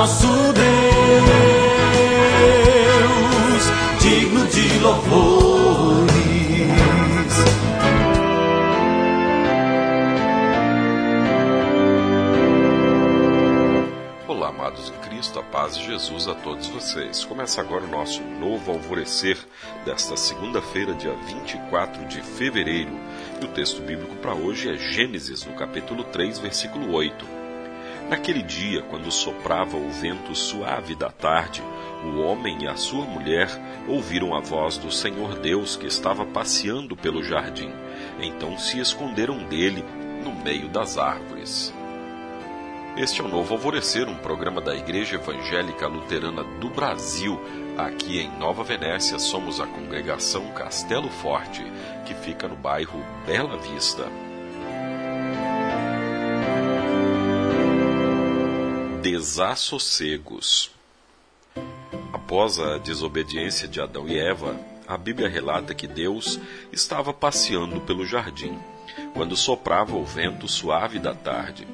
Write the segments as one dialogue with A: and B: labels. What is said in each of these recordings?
A: nosso Deus, digno de louvores.
B: Olá, amados em Cristo, a paz de Jesus a todos vocês. Começa agora o nosso novo alvorecer desta segunda-feira, dia 24 de fevereiro. E o texto bíblico para hoje é Gênesis, no capítulo 3, versículo 8. Naquele dia, quando soprava o vento suave da tarde, o homem e a sua mulher ouviram a voz do Senhor Deus que estava passeando pelo jardim. Então se esconderam dele no meio das árvores. Este é o Novo Alvorecer, um programa da Igreja Evangélica Luterana do Brasil. Aqui em Nova Venécia somos a congregação Castelo Forte, que fica no bairro Bela Vista. Desassossegos. Após a desobediência de Adão e Eva, a Bíblia relata que Deus estava passeando pelo jardim, quando soprava o vento suave da tarde.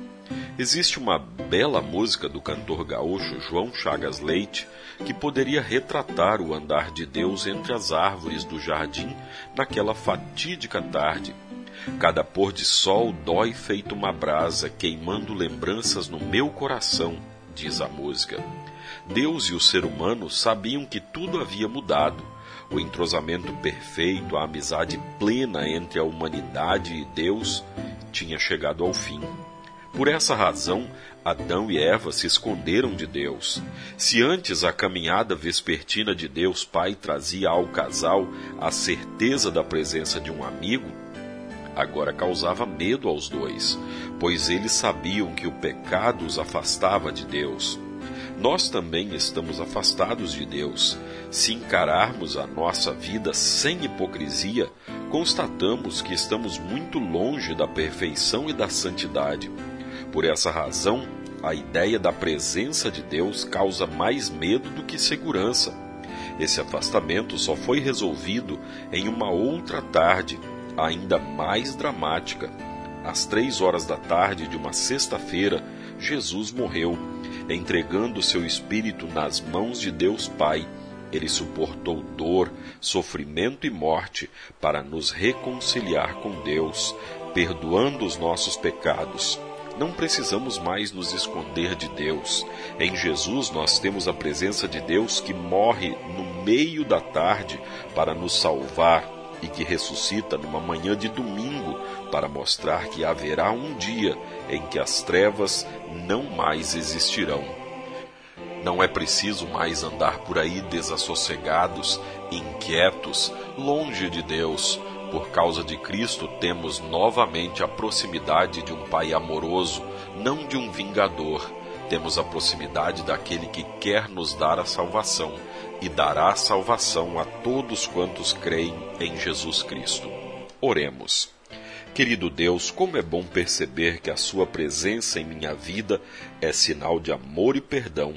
B: Existe uma bela música do cantor gaúcho João Chagas Leite que poderia retratar o andar de Deus entre as árvores do jardim naquela fatídica tarde Cada pôr de sol dói feito uma brasa, queimando lembranças no meu coração, diz a música. Deus e o ser humano sabiam que tudo havia mudado. O entrosamento perfeito, a amizade plena entre a humanidade e Deus tinha chegado ao fim. Por essa razão, Adão e Eva se esconderam de Deus. Se antes a caminhada vespertina de Deus Pai trazia ao casal a certeza da presença de um amigo, agora causava medo aos dois, pois eles sabiam que o pecado os afastava de Deus. Nós também estamos afastados de Deus. Se encararmos a nossa vida sem hipocrisia, constatamos que estamos muito longe da perfeição e da santidade. Por essa razão, a ideia da presença de Deus causa mais medo do que segurança. Esse afastamento só foi resolvido em uma outra tarde, ainda mais dramática. Às três horas da tarde de uma sexta-feira, Jesus morreu, entregando seu espírito nas mãos de Deus Pai. Ele suportou dor, sofrimento e morte para nos reconciliar com Deus, perdoando os nossos pecados. Não precisamos mais nos esconder de Deus. Em Jesus nós temos a presença de Deus que morre no meio da tarde para nos salvar, e que ressuscita numa manhã de domingo para mostrar que haverá um dia em que as trevas não mais existirão. Não é preciso mais andar por aí desassossegados, inquietos, longe de Deus. Por causa de Cristo, temos novamente a proximidade de um Pai amoroso, não de um vingador. Temos a proximidade daquele que quer nos dar a salvação e dará salvação a todos quantos creem em Jesus Cristo. Oremos. Querido Deus, como é bom perceber que a Sua presença em minha vida é sinal de amor e perdão.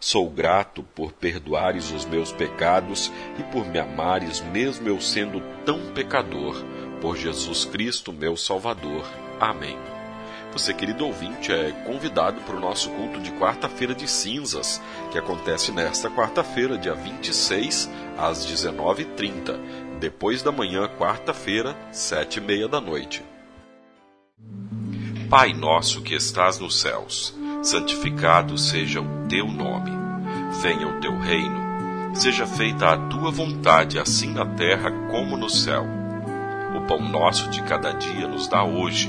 B: Sou grato por perdoares os meus pecados e por me amares, mesmo eu sendo tão pecador, por Jesus Cristo, meu Salvador. Amém. Você, querido ouvinte, é convidado para o nosso culto de quarta-feira de cinzas, que acontece nesta quarta-feira, dia 26, às 19h30, depois da manhã, quarta-feira, sete e meia da noite. Pai nosso que estás nos céus, santificado seja o teu nome. Venha o teu reino. Seja feita a tua vontade, assim na terra como no céu. O pão nosso de cada dia nos dá hoje